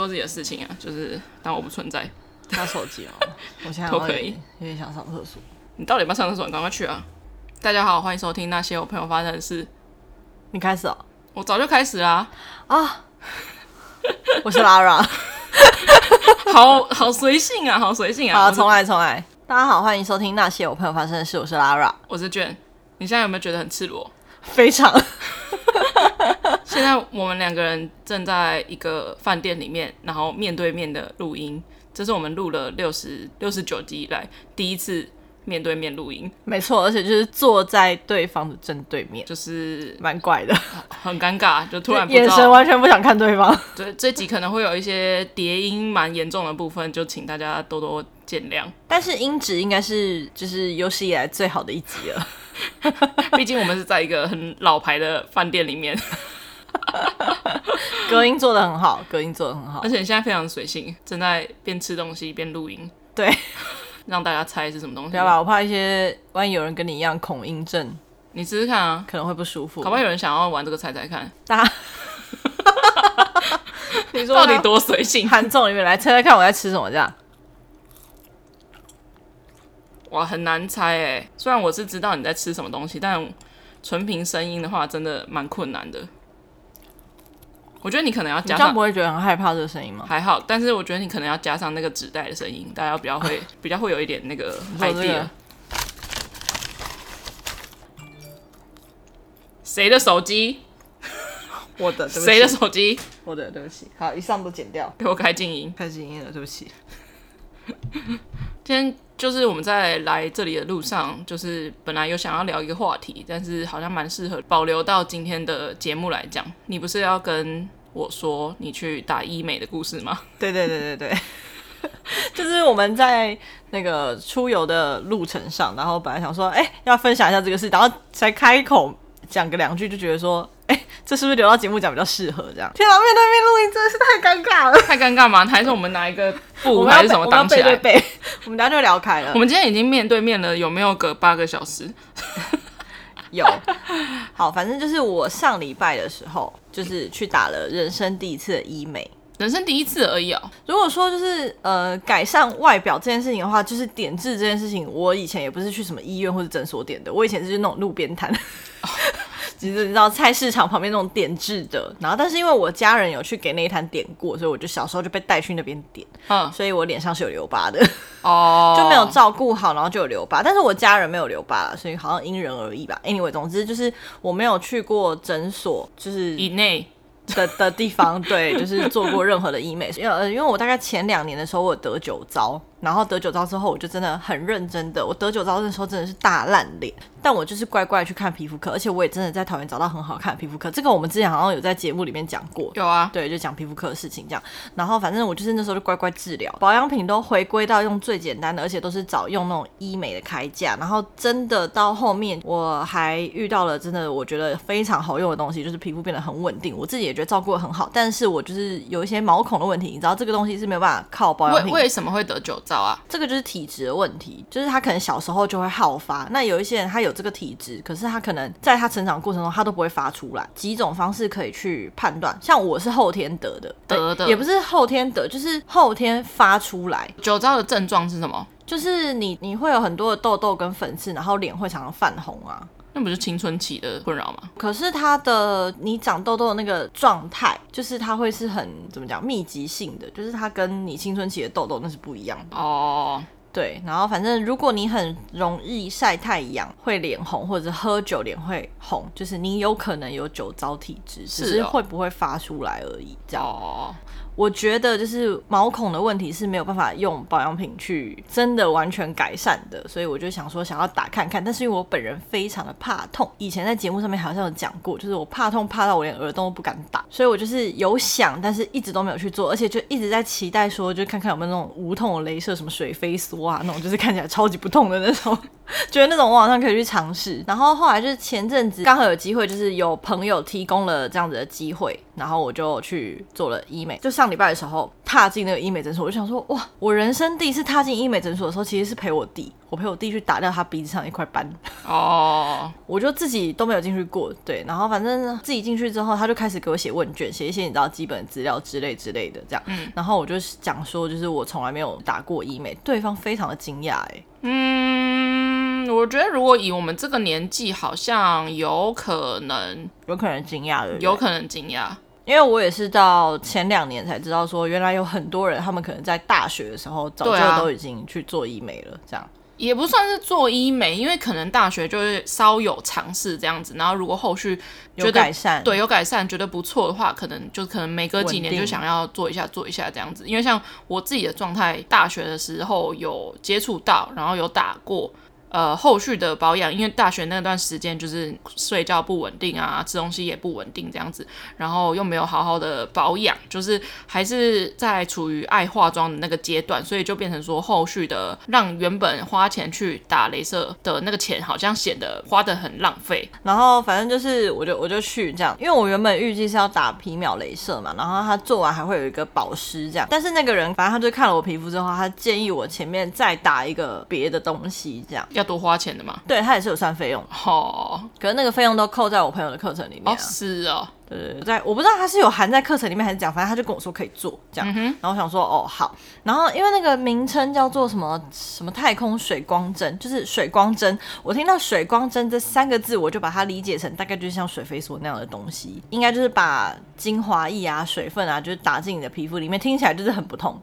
做自己的事情啊，就是当我不存在。拿手机哦，我现在都可以，有点想上厕所。你到底要不要上厕所？你赶快去啊！大家好，欢迎收听那些我朋友发生的事。你开始哦，我早就开始啦。啊，我是 Lara，好好随性啊，好随性啊。好，重来重来。大家好，欢迎收听那些我朋友发生的事。我是 Lara，我是卷。你现在有没有觉得很赤裸？非常。现在我们两个人正在一个饭店里面，然后面对面的录音。这是我们录了六十六十九集以来第一次面对面录音。没错，而且就是坐在对方的正对面，就是蛮怪的，很尴尬，就突然不眼神完全不想看对方。对，这集可能会有一些叠音蛮严重的部分，就请大家多多见谅。但是音质应该是就是有史以来最好的一集了，毕竟我们是在一个很老牌的饭店里面。隔音做得很好，隔音做得很好，而且你现在非常随性，正在边吃东西边录音。对，让大家猜是什么东西。不要吧，我怕一些万一有人跟你一样恐音症，你试试看啊，可能会不舒服。好不好？有人想要玩这个猜猜看？大家，你说到底多随性？韩总，你们来猜猜看我在吃什么？这样，哇，很难猜哎。虽然我是知道你在吃什么东西，但纯凭声音的话，真的蛮困难的。我觉得你可能要加上，不会觉得很害怕这个声音吗？还好，但是我觉得你可能要加上那个纸袋的声音，大家比较会 比较会有一点那个 idea。谁的手机？我的。谁的手机？我的，对不起。好，以上都剪掉。给我开静音。开静音了，对不起。今天就是我们在来这里的路上，就是本来有想要聊一个话题，但是好像蛮适合保留到今天的节目来讲。你不是要跟我说你去打医美的故事吗？对对对对对，就是我们在那个出游的路程上，然后本来想说，哎、要分享一下这个事，然后才开口讲个两句，就觉得说。这是不是留到节目讲比较适合？这样，天啊，面对面录音真的是太尴尬了，太尴尬吗？还是我们拿一个布还是什么挡起来？我们等下就聊开了。我们今天已经面对面了，有没有隔八个小时？有。好，反正就是我上礼拜的时候，就是去打了人生第一次的医美，人生第一次而已哦。如果说就是呃改善外表这件事情的话，就是点痣这件事情，我以前也不是去什么医院或者诊所点的，我以前是那种路边摊。其实你知道菜市场旁边那种点痣的，然后但是因为我家人有去给那一摊点过，所以我就小时候就被带去那边点，嗯，所以我脸上是有留疤的，哦，就没有照顾好，然后就有留疤，但是我家人没有留疤了，所以好像因人而异吧。Anyway，总之就是我没有去过诊所，就是以内。的的地方，对，就是做过任何的医美，因为因为我大概前两年的时候我有得酒糟。然后得酒糟之后，我就真的很认真的。我得酒糟的时候真的是大烂脸，但我就是乖乖去看皮肤科，而且我也真的在桃园找到很好看的皮肤科。这个我们之前好像有在节目里面讲过。有啊，对，就讲皮肤科的事情这样。然后反正我就是那时候就乖乖治疗，保养品都回归到用最简单的，而且都是找用那种医美的开价。然后真的到后面我还遇到了真的我觉得非常好用的东西，就是皮肤变得很稳定。我自己也觉得照顾得很好，但是我就是有一些毛孔的问题，你知道这个东西是没有办法靠保养品。为为什么会得酒这个就是。体质的问题，就是他可能小时候就会好发。那有一些人他有这个体质，可是他可能在他成长过程中他都不会发出来。几种方式可以去判断，像我是后天得的，得的也不是后天得，就是后天发出来。酒糟的症状是什么？就是你你会有很多的痘痘跟粉刺，然后脸会常常泛红啊。那不是青春期的困扰吗？可是它的你长痘痘的那个状态，就是它会是很怎么讲密集性的，就是它跟你青春期的痘痘那是不一样的哦。对，然后反正如果你很容易晒太阳会脸红，或者是喝酒脸会红，就是你有可能有酒糟体质，只是会不会发出来而已。这样。哦。我觉得就是毛孔的问题是没有办法用保养品去真的完全改善的，所以我就想说想要打看看，但是因为我本人非常的怕痛，以前在节目上面好像有讲过，就是我怕痛怕到我连耳洞都不敢打，所以我就是有想，但是一直都没有去做，而且就一直在期待说，就看看有没有那种无痛的镭射，什么水飞梭啊那种，就是看起来超级不痛的那种，觉得那种我好像可以去尝试。然后后来就是前阵子刚好有机会，就是有朋友提供了这样子的机会。然后我就去做了医美。就上礼拜的时候踏进那个医美诊所，我就想说，哇，我人生第一次踏进医美诊所的时候，其实是陪我弟，我陪我弟去打掉他鼻子上一块斑。哦，我就自己都没有进去过，对，然后反正自己进去之后，他就开始给我写问卷，写一些你知道基本资料之类之类的这样。嗯，然后我就讲说，就是我从来没有打过医美，对方非常的惊讶，哎，嗯，我觉得如果以我们这个年纪，好像有可能，有可能惊讶的，有可能惊讶。因为我也是到前两年才知道，说原来有很多人，他们可能在大学的时候早就都已经去做医美了，这样也不算是做医美，因为可能大学就是稍有尝试这样子，然后如果后续有改善，对，有改善觉得不错的话，可能就可能每隔几年就想要做一下做一下这样子。因为像我自己的状态，大学的时候有接触到，然后有打过。呃，后续的保养，因为大学那段时间就是睡觉不稳定啊，吃东西也不稳定这样子，然后又没有好好的保养，就是还是在处于爱化妆的那个阶段，所以就变成说后续的让原本花钱去打镭射的那个钱，好像显得花得很浪费。然后反正就是我就我就去这样，因为我原本预计是要打皮秒镭射嘛，然后他做完还会有一个保湿这样，但是那个人反正他就看了我皮肤之后，他建议我前面再打一个别的东西这样。要多花钱的嘛？对，他也是有算费用。哦，可是那个费用都扣在我朋友的课程里面。哦，是哦。对对对，在我不知道他是有含在课程里面还是讲，反正他就跟我说可以做这样。嗯、然后我想说哦好，然后因为那个名称叫做什么什么太空水光针，就是水光针。我听到水光针这三个字，我就把它理解成大概就是像水飞梭那样的东西，应该就是把精华液啊、水分啊，就是打进你的皮肤里面，听起来就是很不痛。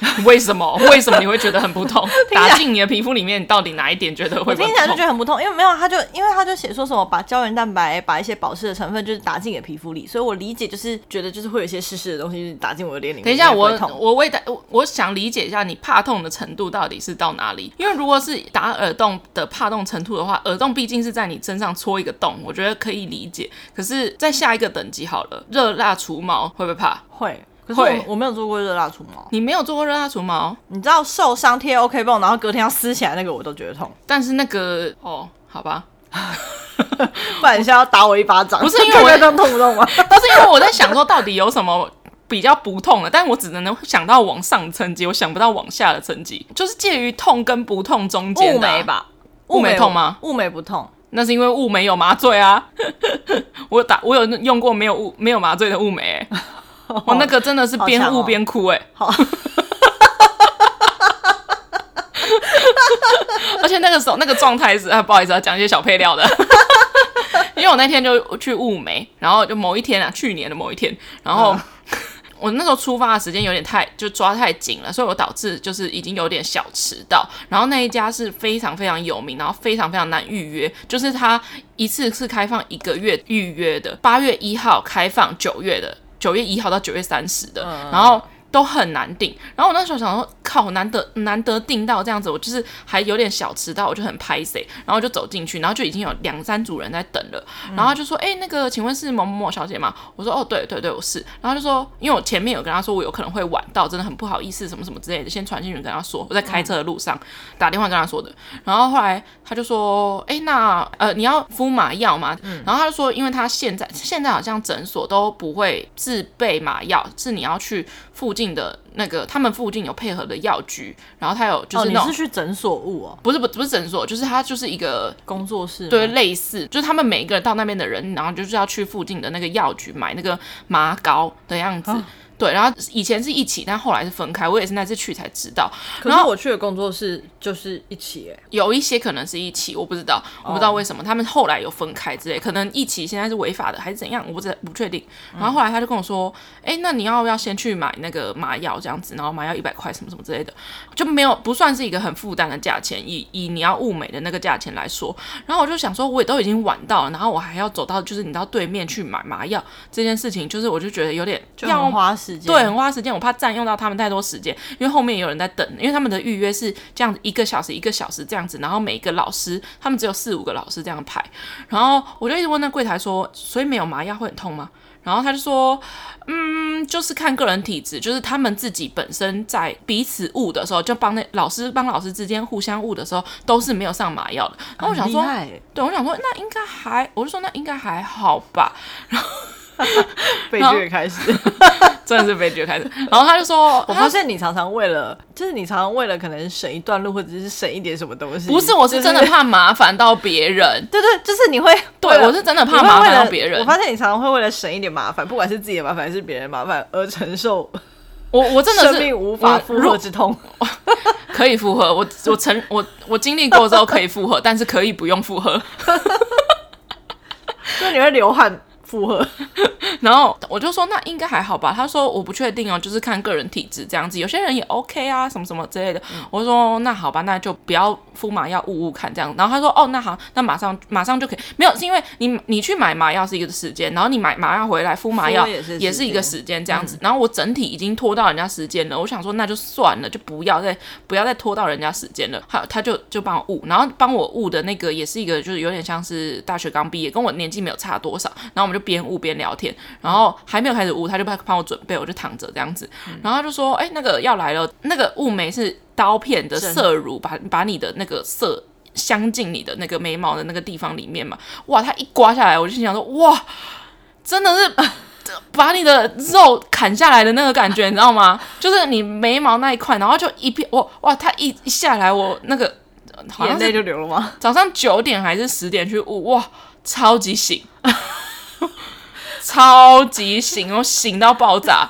为什么？为什么你会觉得很不痛？打进你的皮肤里面，你到底哪一点觉得会不痛？我听起来就觉得很不痛，因为没有，他就因为他就写说什么把胶原蛋白、把一些保湿的成分就是打进你的皮肤里，所以我理解就是觉得就是会有一些湿湿的东西打进我的脸里面。等一下，我我为的我我想理解一下你怕痛的程度到底是到哪里？因为如果是打耳洞的怕痛程度的话，耳洞毕竟是在你身上戳一个洞，我觉得可以理解。可是在下一个等级好了，热蜡除毛会不会怕？会。可是我会我没有做过热辣除毛，你没有做过热辣除毛？你知道受伤贴 OK 绷，然后隔天要撕起来那个，我都觉得痛。但是那个哦，好吧，不然你现在要打我一巴掌？不是因为我 这样痛不痛吗？不是因为我在想说到底有什么比较不痛的，但我只能能想到往上层级，我想不到往下的层级，就是介于痛跟不痛中间的、啊。雾眉吧？雾眉痛吗？雾眉不痛，那是因为雾眉有麻醉啊。我打我有用过没有雾没有麻醉的雾眉、欸。我、哦、那个真的是边悟边哭哎、欸，好，而且那个时候那个状态是啊，不好意思啊，讲一些小配料的，因为我那天就去雾眉，然后就某一天啊，去年的某一天，然后、嗯、我那时候出发的时间有点太就抓太紧了，所以我导致就是已经有点小迟到，然后那一家是非常非常有名，然后非常非常难预约，就是他一次是开放一个月预约的，八月一号开放九月的。九月一号到九月三十的，嗯、然后都很难订。然后我那时候想说，靠，难得难得订到这样子，我就是还有点小迟到，我就很拍谁，然后就走进去，然后就已经有两三组人在等了。嗯、然后就说，哎、欸，那个，请问是某某某小姐吗？我说，哦，对对对，我是。然后就说，因为我前面有跟他说，我有可能会晚到，真的很不好意思，什么什么之类的，先传进去跟他说，我在开车的路上、嗯、打电话跟他说的。然后后来他就说，哎、欸，那呃，你要敷麻药吗？嗯、然后他就说，因为他现在现在好像诊所都不会自备麻药，是你要去附近的那个，他们附近有配合的药局。然后他有就是那种、是去诊所物哦？不是不不是诊所，就是他就是一个工作室，对，类似就是他们每一个人到那边的人，然后就是要去附近的那个药局买那个麻膏的样子。啊对，然后以前是一起，但后来是分开。我也是那次去才知道。然后我去的工作室就是一起，哎，有一些可能是一起，我不知道，我不知道为什么、oh. 他们后来有分开之类，可能一起现在是违法的还是怎样，我不知不确定。然后后来他就跟我说，哎、嗯，那你要不要先去买那个麻药这样子，然后麻药一百块什么什么之类的，就没有不算是一个很负担的价钱，以以你要物美的那个价钱来说。然后我就想说，我也都已经晚到了，然后我还要走到就是你到对面去买麻药这件事情，就是我就觉得有点就很花时间，对，很花时间。我怕占用到他们太多时间，因为后面也有人在等，因为他们的预约是这样子一个小时一个小时这样子，然后每一个老师他们只有四五个老师这样排，然后我就一直问那柜台说，所以没有麻药会很痛吗？然后他就说，嗯，就是看个人体质，就是他们自己本身在彼此误的时候，就帮那老师帮老师之间互相误的时候，都是没有上麻药的。然后我想说，对，我想说那应该还，我就说那应该还好吧，然后。悲剧开始，真的是悲剧开始。然后他就说：“我发现你常常为了，就是你常常为了可能省一段路，或者是省一点什么东西。不是，我是真的怕麻烦到别人。对对，就是你会，对我是真的怕麻烦到别人。我发现你常常会为了省一点麻烦，不管是自己的麻烦还是别人的麻烦，而承受我我真的是生命无法负荷之痛。可以负荷，我我承我我经历过之后可以负荷，但是可以不用负荷。就你会流汗。”符合，然后我就说那应该还好吧。他说我不确定哦，就是看个人体质这样子，有些人也 OK 啊，什么什么之类的。嗯、我说那好吧，那就不要敷麻药，雾雾看这样。然后他说哦，那好，那马上马上就可以。没有，是因为你你去买麻药是一个时间，然后你买麻药回来敷麻药也是一个时间这样子。嗯、然后我整体已经拖到人家时间了，我想说那就算了，就不要再不要再拖到人家时间了。好他就就帮我雾，然后帮我雾的那个也是一个，就是有点像是大学刚毕业，跟我年纪没有差多少。然后我们就。边雾边聊天，然后还没有开始雾，他就帮帮我准备，我就躺着这样子，然后他就说：“哎，那个要来了，那个雾眉是刀片的色乳，把把你的那个色镶进你的那个眉毛的那个地方里面嘛。”哇，它一刮下来，我就心想说：“哇，真的是 把你的肉砍下来的那个感觉，你知道吗？就是你眉毛那一块，然后就一片，哇哇，它一一下来，我那个眼泪就流了吗？早上九点还是十点去雾，哇，超级醒。”超级醒，我醒到爆炸，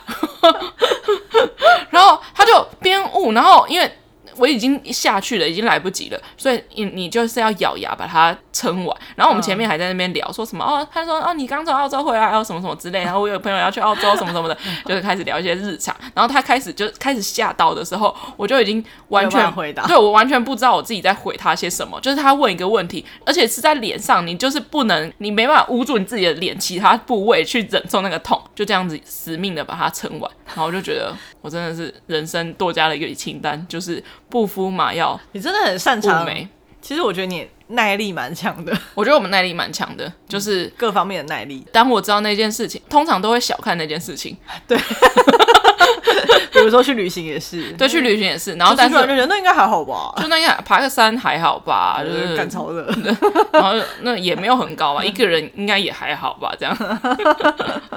然后他就边悟，然后因为。我已经下去了，已经来不及了，所以你你就是要咬牙把它撑完。然后我们前面还在那边聊，嗯、说什么哦，他说哦，你刚从澳洲回来，哦，什么什么之类。然后我有朋友要去澳洲，什么什么的，就是开始聊一些日常。然后他开始就开始吓到的时候，我就已经完全回答，对我完全不知道我自己在回他些什么。就是他问一个问题，而且是在脸上，你就是不能，你没办法捂住你自己的脸，其他部位去忍受那个痛，就这样子死命的把它撑完。然后我就觉得我真的是人生多加了一个清单，就是。不敷麻药，你真的很擅长。其实我觉得你耐力蛮强的。我觉得我们耐力蛮强的，就是各方面的耐力。当我知道那件事情，通常都会小看那件事情。对，比如说去旅行也是，对，去旅行也是。然后但是人那应该还好吧？就那样爬个山还好吧？就是 赶超热。然后那也没有很高吧？一个人应该也还好吧？这样，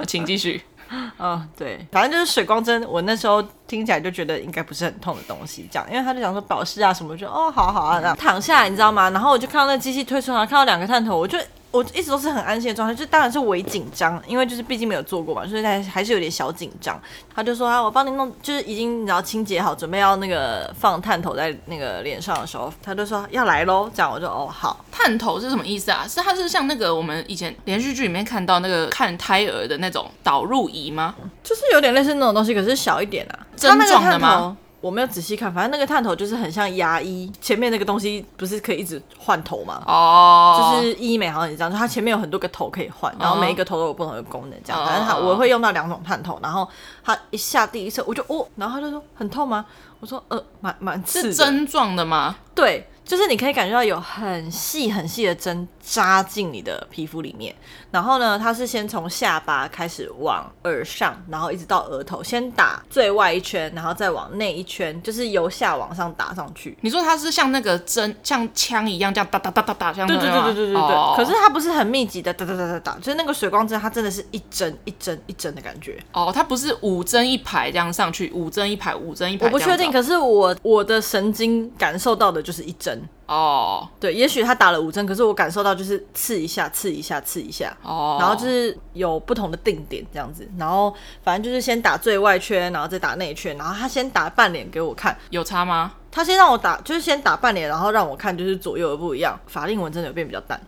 请继续。嗯、哦，对，反正就是水光针，我那时候听起来就觉得应该不是很痛的东西，这样，因为他就讲说保湿啊什么，就哦，好好啊，这样躺下来，你知道吗？然后我就看到那机器推出来，看到两个探头，我就。我一直都是很安心的状态，就当然是微紧张，因为就是毕竟没有做过嘛，所以还还是有点小紧张。他就说啊，我帮你弄，就是已经然后清洁好，准备要那个放探头在那个脸上的时候，他就说要来喽，这样我就哦好。探头是什么意思啊？是它是像那个我们以前连续剧里面看到那个看胎儿的那种导入仪吗？就是有点类似那种东西，可是小一点啊，针状的吗？我没有仔细看，反正那个探头就是很像牙医前面那个东西，不是可以一直换头吗？哦，oh. 就是医美好像也这样，就它前面有很多个头可以换，然后每一个头都有不同的功能，这样。Oh. 反正它我会用到两种探头，然后它一下第一次我就哦，然后他就说很痛吗？我说呃，蛮蛮刺。是针状的吗？对。就是你可以感觉到有很细很细的针扎进你的皮肤里面，然后呢，它是先从下巴开始往耳上，然后一直到额头，先打最外一圈，然后再往内一圈，就是由下往上打上去。你说它是像那个针，像枪一样这样哒哒哒哒哒，像对对对对对对对。Oh. 可是它不是很密集的哒哒哒哒哒，就是那个水光针，它真的是一针一针一针的感觉。哦，oh, 它不是五针一排这样上去，五针一排，五针一排。我不确定，可是我我的神经感受到的就是一针。哦，oh. 对，也许他打了五针，可是我感受到就是刺一下，刺一下，刺一下，哦，oh. 然后就是有不同的定点这样子，然后反正就是先打最外圈，然后再打内圈，然后他先打半脸给我看，有差吗？他先让我打，就是先打半脸，然后让我看就是左右的不一样，法令纹真的有变比较淡，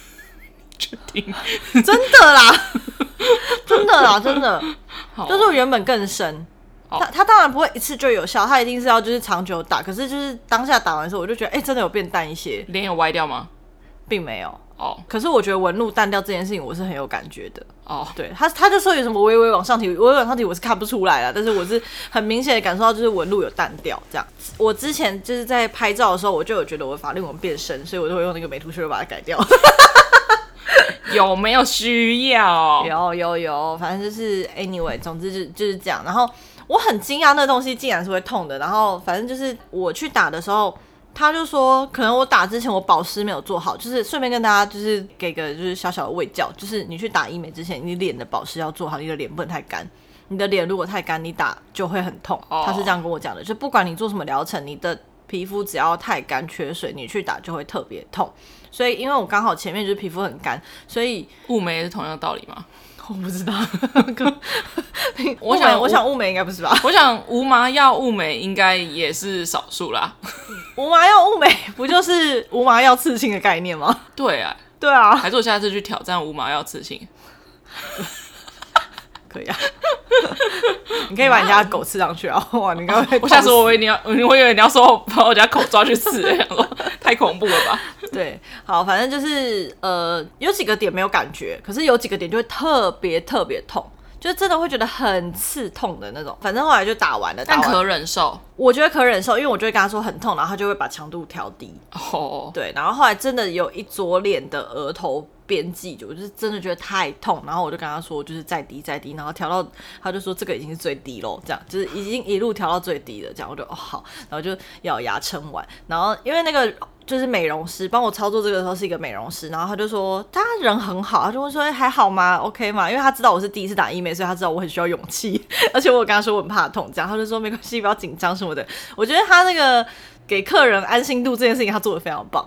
确定？真的啦，真的啦，真的，就是我原本更深。他他当然不会一次就有效，他一定是要就是长久打。可是就是当下打完的时候，我就觉得哎、欸，真的有变淡一些。脸有歪掉吗？并没有哦。可是我觉得纹路淡掉这件事情，我是很有感觉的哦。对他，他就说有什么微微往上提，微微往上提，我是看不出来了。但是我是很明显的感受到，就是纹路有淡掉这样。我之前就是在拍照的时候，我就有觉得我的法令纹变深，所以我就会用那个美图秀秀把它改掉。有没有需要？有有有，反正就是 anyway，总之就就是这样。然后。我很惊讶，那东西竟然是会痛的。然后反正就是我去打的时候，他就说，可能我打之前我保湿没有做好，就是顺便跟大家就是给个就是小小的卫教，就是你去打医美之前，你脸的保湿要做好，你的脸不能太干，你的脸如果太干，你打就会很痛。Oh. 他是这样跟我讲的，就不管你做什么疗程，你的皮肤只要太干缺水，你去打就会特别痛。所以因为我刚好前面就是皮肤很干，所以雾眉也是同样的道理吗？我不知道，我想我想物美应该不是吧？我想无麻药物美应该也是少数啦。无麻药物美不就是无麻药刺青的概念吗？对啊，对啊，还是我下次去挑战无麻药刺青。可以啊，你可以把你家的狗刺上去啊！哇，你刚刚我下次我以为你要，我以为你要说我把我家狗抓去刺，太恐怖了吧？对，好，反正就是呃，有几个点没有感觉，可是有几个点就会特别特别痛，就真的会觉得很刺痛的那种。反正后来就打完了，但可忍受。我觉得可忍受，因为我就会跟他说很痛，然后他就会把强度调低。哦，对，然后后来真的有一左脸的额头。边际，我就是真的觉得太痛，然后我就跟他说，就是再低再低，然后调到，他就说这个已经是最低喽，这样就是已经一路调到最低了，这样我就哦好，然后就咬牙撑完，然后因为那个就是美容师帮我操作这个的时候是一个美容师，然后他就说他人很好，他就会说还好吗？OK 吗？因为他知道我是第一次打医美，所以他知道我很需要勇气，而且我跟他说我很怕痛，这样他就说没关系，不要紧张什么的。我觉得他那个给客人安心度这件事情，他做的非常棒。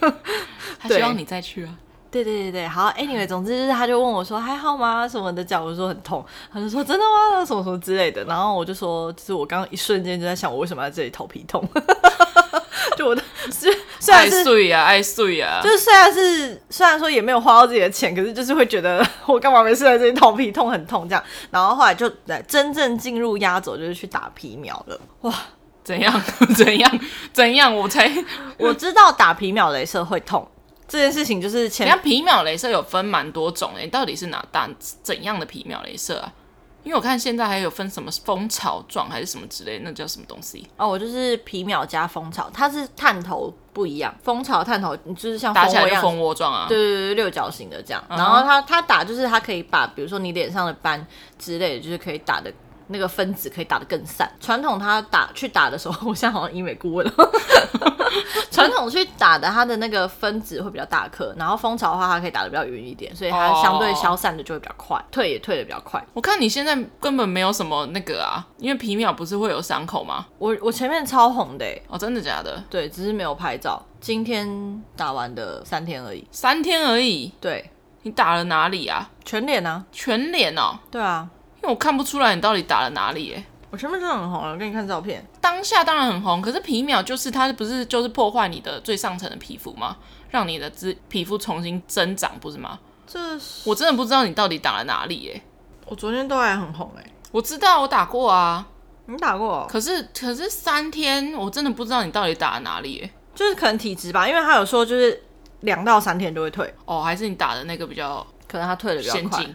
他希望你再去啊。对对对对，好，anyway，总之就是他就问我说还好吗？什么的，脚我说很痛，他就说真的吗？什么什么之类的，然后我就说，就是我刚刚一瞬间就在想，我为什么在这里头皮痛？就我的虽虽然是爱睡啊，爱睡啊，就是虽然是虽然说也没有花到自己的钱，可是就是会觉得 我干嘛没事在这里头皮痛很痛这样，然后后来就来真正进入压轴，就是去打皮秒了，哇，怎样？怎样？怎样，我才我知道打皮秒镭射会痛。这件事情就是前，前皮秒镭射有分蛮多种诶，到底是哪大怎样的皮秒镭射啊？因为我看现在还有分什么蜂巢状还是什么之类，那叫什么东西？哦，我就是皮秒加蜂巢，它是探头不一样，蜂巢探头你就是像打起来就蜂窝状啊，对对对，六角形的这样。然后它它打就是它可以把比如说你脸上的斑之类的，就是可以打的。那个分子可以打得更散。传统它打去打的时候，我现在好像医美顾问了。传统去打的，它的那个分子会比较大颗，然后蜂巢的话，它可以打得比较匀一点，所以它相对消散的就会比较快，退也退得比较快。我看你现在根本没有什么那个啊，因为皮秒不是会有伤口吗？我我前面超红的哦，真的假的？对，只是没有拍照。今天打完的三天而已，三天而已。对，你打了哪里啊？全脸啊，全脸哦。对啊。因为我看不出来你到底打了哪里耶，我前面真的很红，我给你看照片。当下当然很红，可是皮秒就是它不是就是破坏你的最上层的皮肤吗？让你的脂皮肤重新增长，不是吗？这是我真的不知道你到底打了哪里耶。我昨天都还很红哎，我知道我打过啊，你打过？可是可是三天，我真的不知道你到底打了哪里耶。就是可能体质吧，因为他有说就是两到三天就会退哦，还是你打的那个比较可能他退的比较快。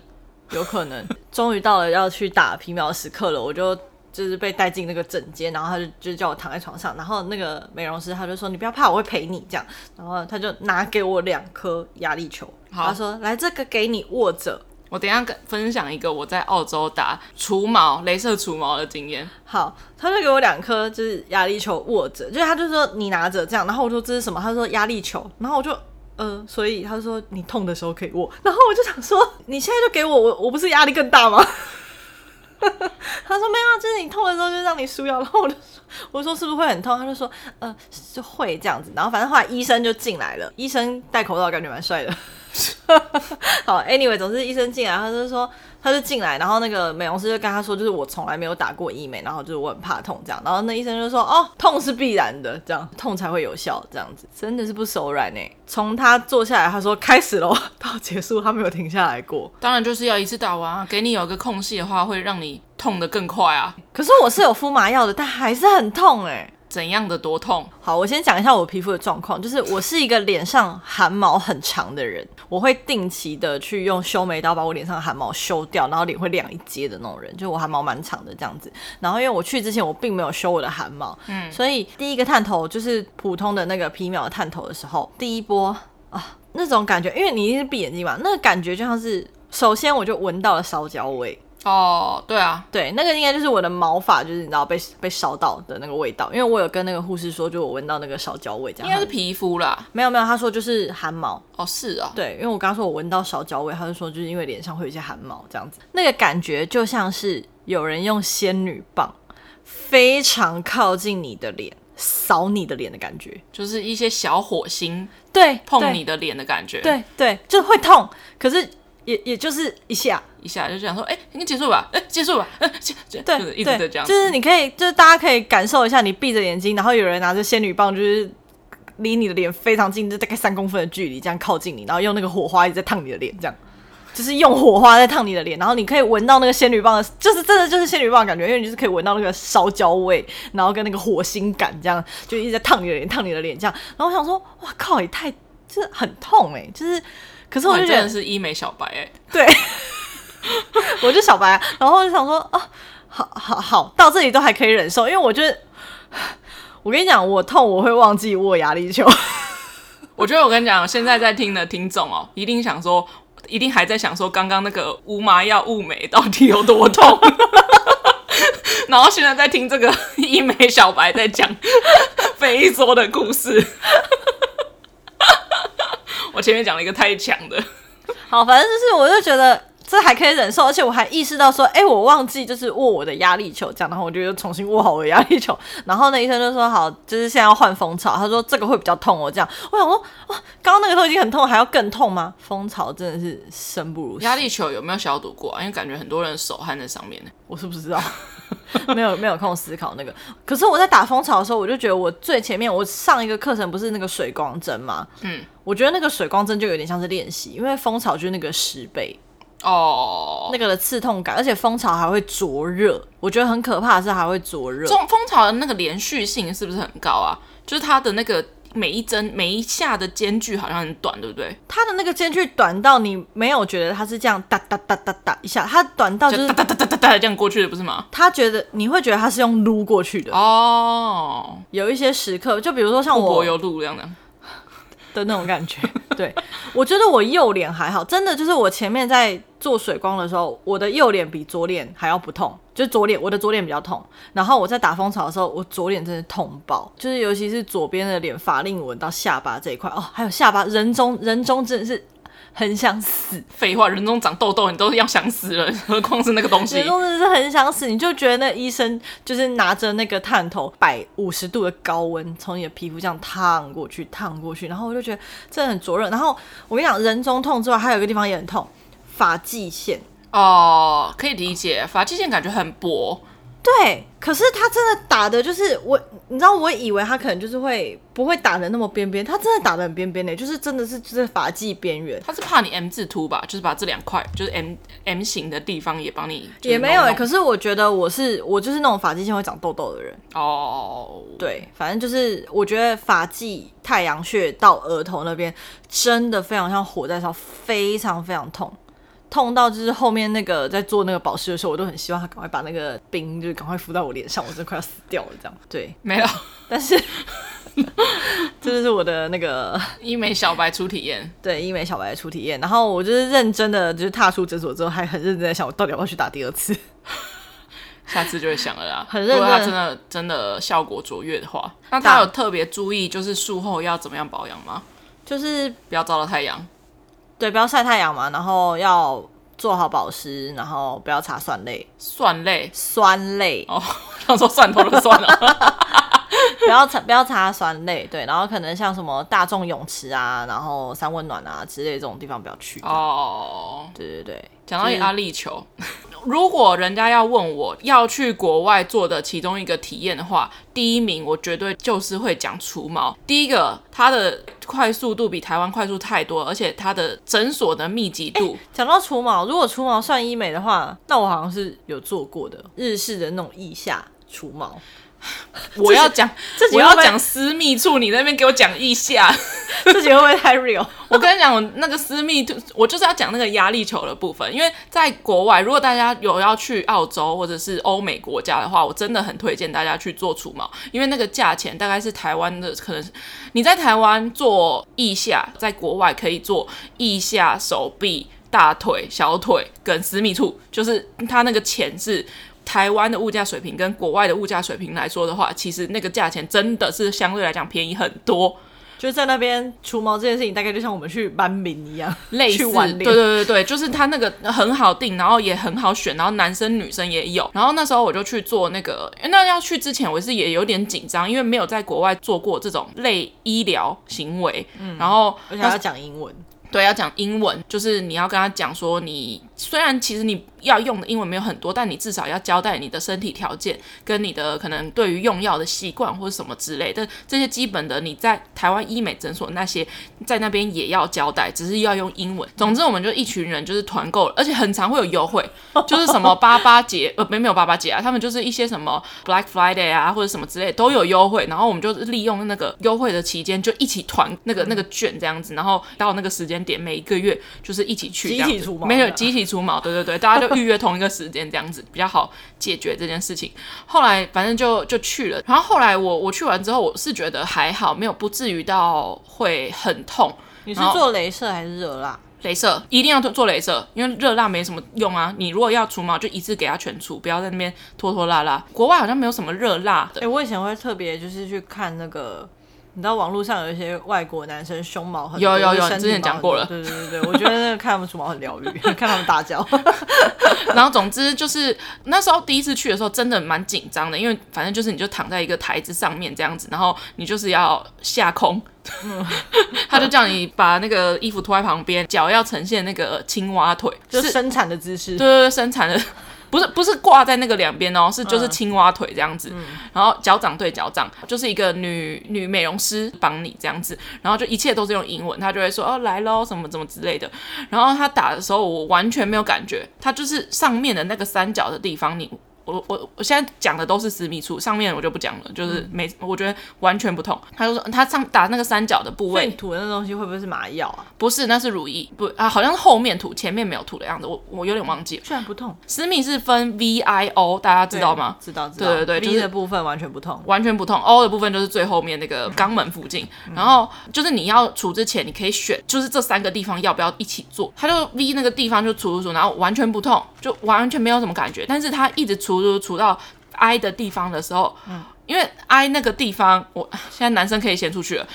有可能，终于到了要去打皮秒的时刻了，我就就是被带进那个诊间，然后他就就叫我躺在床上，然后那个美容师他就说，你不要怕，我会陪你这样，然后他就拿给我两颗压力球，好他说，来这个给你握着，我等一下跟分享一个我在澳洲打除毛、镭射除毛的经验。好，他就给我两颗就是压力球握着，就是他就说你拿着这样，然后我说这是什么？他说压力球，然后我就。呃，所以他说你痛的时候可以握，然后我就想说，你现在就给我，我我不是压力更大吗？他说没有啊，就是你痛的时候就让你输药，然后我就说，我说是不是会很痛？他就说呃就会这样子，然后反正后来医生就进来了，医生戴口罩感觉蛮帅的。好，Anyway，总之医生进来，他就说。他就进来，然后那个美容师就跟他说，就是我从来没有打过医美，然后就是我很怕痛这样，然后那医生就说，哦，痛是必然的，这样痛才会有效，这样子真的是不手软呢。从他坐下来，他说开始喽，到结束他没有停下来过。当然就是要一次打完啊，给你有个空隙的话，会让你痛得更快啊。可是我是有敷麻药的，但还是很痛哎。怎样的多痛？好，我先讲一下我皮肤的状况，就是我是一个脸上汗毛很长的人，我会定期的去用修眉刀把我脸上的汗毛修掉，然后脸会亮一截的那种人，就我汗毛蛮长的这样子。然后因为我去之前我并没有修我的汗毛，嗯，所以第一个探头就是普通的那个皮秒的探头的时候，第一波啊那种感觉，因为你一定是闭眼睛嘛，那个感觉就像是，首先我就闻到了烧焦味。哦，对啊，对，那个应该就是我的毛发，就是你知道被被烧到的那个味道，因为我有跟那个护士说，就我闻到那个烧焦味，这样。应该是皮肤啦，没有没有，他说就是汗毛。哦，是啊，对，因为我刚刚说我闻到烧焦味，他就说就是因为脸上会有一些汗毛这样子，那个感觉就像是有人用仙女棒非常靠近你的脸。扫你的脸的感觉，就是一些小火星，对，碰你的脸的感觉，对对，就是会痛，可是也也就是一下一下就这样说，哎、欸，应该结束吧，哎、欸，结束吧，哎、欸，结，对，就是、一直这样，就是你可以，就是大家可以感受一下，你闭着眼睛，然后有人拿着仙女棒，就是离你的脸非常近，就大概三公分的距离，这样靠近你，然后用那个火花一直在烫你的脸，这样。就是用火花在烫你的脸，然后你可以闻到那个仙女棒的，就是真的就是仙女棒的感觉，因为你就是可以闻到那个烧焦味，然后跟那个火星感，这样就一直在烫你的脸，烫你的脸这样。然后我想说，哇靠，也太就是很痛哎、欸，就是，可是我就觉得是医美小白哎、欸，对，我就小白，然后我就想说，啊，好好好，到这里都还可以忍受，因为我觉得，我跟你讲，我痛我会忘记握压力球。我觉得我跟你讲，现在在听的听众哦，一定想说。一定还在想说，刚刚那个无麻药雾眉到底有多痛？然后现在在听这个医美小白在讲非洲的故事。我前面讲了一个太强的，好，反正就是，我就觉得。这还可以忍受，而且我还意识到说，哎，我忘记就是握我的压力球，这样，然后我就又重新握好我的压力球。然后那医生就说，好，就是现在要换蜂巢，他说这个会比较痛哦，这样。我想说，哇，刚刚那个都已经很痛，还要更痛吗？蜂巢真的是生不如死。压力球有没有消毒过啊？因为感觉很多人手汗在上面呢。我是不知道，没有没有空思考那个。可是我在打蜂巢的时候，我就觉得我最前面，我上一个课程不是那个水光针吗？嗯，我觉得那个水光针就有点像是练习，因为蜂巢就是那个十倍。哦，那个的刺痛感，而且蜂巢还会灼热，我觉得很可怕的是还会灼热。蜂蜂巢的那个连续性是不是很高啊？就是它的那个每一针每一下的间距好像很短，对不对？它的那个间距短到你没有觉得它是这样哒哒哒哒哒一下，它短到就是哒哒哒哒哒这样过去的，不是吗？他觉得你会觉得它是用撸过去的哦。有一些时刻，就比如说像我有撸这样的。的那种感觉，对，我觉得我右脸还好，真的就是我前面在做水光的时候，我的右脸比左脸还要不痛，就是左脸，我的左脸比较痛。然后我在打蜂巢的时候，我左脸真的痛爆，就是尤其是左边的脸，法令纹到下巴这一块哦，还有下巴人中人中真的是。很想死，废话，人中长痘痘，你都要想死了，何况是那个东西？人中真的是很想死，你就觉得那医生就是拿着那个探头，百五十度的高温，从你的皮肤这样烫过去，烫过去，然后我就觉得真的很灼热。然后我跟你讲，人中痛之外，还有一个地方也很痛，发际线。哦，可以理解，发际线感觉很薄。对，可是他真的打的就是我，你知道，我以为他可能就是会不会打的那么边边，他真的打的很边边的，就是真的是就是发际边缘。他是怕你 M 字秃吧？就是把这两块就是 M M 型的地方也帮你也没有哎、欸。可是我觉得我是我就是那种发际线会长痘痘的人哦。对，反正就是我觉得发际太阳穴到额头那边真的非常像火在烧，非常非常痛。痛到就是后面那个在做那个保湿的时候，我都很希望他赶快把那个冰就是赶快敷到我脸上，我真的快要死掉了这样。对，没有，但是这就是我的那个医美小白初体验。对，医美小白初体验。然后我就是认真的，就是踏出诊所之后，还很认真的想，我到底要不要去打第二次？下次就会想了啦。很认真，如果他真的真的效果卓越的话，那他有特别注意就是术后要怎么样保养吗？就是不要照到太阳。对，不要晒太阳嘛，然后要做好保湿，然后不要擦蒜类，蒜类，酸类。哦，想说蒜头的算了，不要擦，不要擦酸类，对，然后可能像什么大众泳池啊，然后三温暖啊之类这种地方不要去哦，对对对，讲到阿力球。如果人家要问我要去国外做的其中一个体验的话，第一名我绝对就是会讲除毛。第一个，它的快速度比台湾快速太多，而且它的诊所的密集度。讲到除毛，如果除毛算医美的话，那我好像是有做过的日式的那种腋下除毛。我要讲，我要讲私密处，你那边给我讲腋下，自己会不会太 real？我跟你讲，我那个私密处，我就是要讲那个压力球的部分。因为在国外，如果大家有要去澳洲或者是欧美国家的话，我真的很推荐大家去做除毛，因为那个价钱大概是台湾的，可能你在台湾做腋下，在国外可以做腋下、手臂。大腿、小腿跟私密处，就是它那个钱是台湾的物价水平跟国外的物价水平来说的话，其实那个价钱真的是相对来讲便宜很多。就在那边除毛这件事情，大概就像我们去班名一样，类似。对对对对，就是他那个很好定，然后也很好选，然后男生女生也有。然后那时候我就去做那个，那要去之前我是也有点紧张，因为没有在国外做过这种类医疗行为，嗯，然后而且要讲英文。对，要讲英文，就是你要跟他讲说你，你虽然其实你要用的英文没有很多，但你至少要交代你的身体条件跟你的可能对于用药的习惯或者什么之类的这些基本的，你在台湾医美诊所那些在那边也要交代，只是要用英文。总之，我们就一群人就是团购了，而且很常会有优惠，就是什么八八节呃没没有八八节啊，他们就是一些什么 Black Friday 啊或者什么之类都有优惠，然后我们就利用那个优惠的期间就一起团那个那个券这样子，然后到那个时间。点每一个月就是一起去，集体除毛，没有集体除毛，对对对，大家就预约同一个时间，这样子比较好解决这件事情。后来反正就就去了，然后后来我我去完之后，我是觉得还好，没有不至于到会很痛。你是做镭射还是热蜡？镭射一定要做做镭射，因为热蜡没什么用啊。你如果要除毛，就一次给它全除，不要在那边拖拖拉拉。国外好像没有什么热蜡的。哎、欸，我以前会特别就是去看那个。你知道网络上有一些外国男生胸毛很多，有有有，之前讲过了。对对对对，我觉得那个看他们除毛很疗愈，看他们大叫。然后总之就是那时候第一次去的时候，真的蛮紧张的，因为反正就是你就躺在一个台子上面这样子，然后你就是要下空，嗯、他就叫你把那个衣服脱在旁边，脚要呈现那个青蛙腿，就是生产的姿势。对对对，生产的。不是不是挂在那个两边哦，是就是青蛙腿这样子，嗯、然后脚掌对脚掌，就是一个女女美容师帮你这样子，然后就一切都是用英文，他就会说哦来喽什么什么之类的，然后他打的时候我完全没有感觉，他就是上面的那个三角的地方你。我我我现在讲的都是私密处，上面我就不讲了，就是没，我觉得完全不痛。他就说他上打那个三角的部位，涂的那东西会不会是麻药啊？不是，那是乳液，不啊，好像是后面涂，前面没有涂的样子。我我有点忘记了。居然不痛？私密是分 V I O，大家知道吗？知道知道。对对对，V 的部分完全不痛，完全不痛。O 的部分就是最后面那个肛门附近，嗯、然后就是你要除之前，你可以选，就是这三个地方要不要一起做。他就 V 那个地方就除除除，然后完全不痛，就完全没有什么感觉。但是他一直除除除到。I 的地方的时候，嗯，因为 I 那个地方，我 现在男生可以先出去了。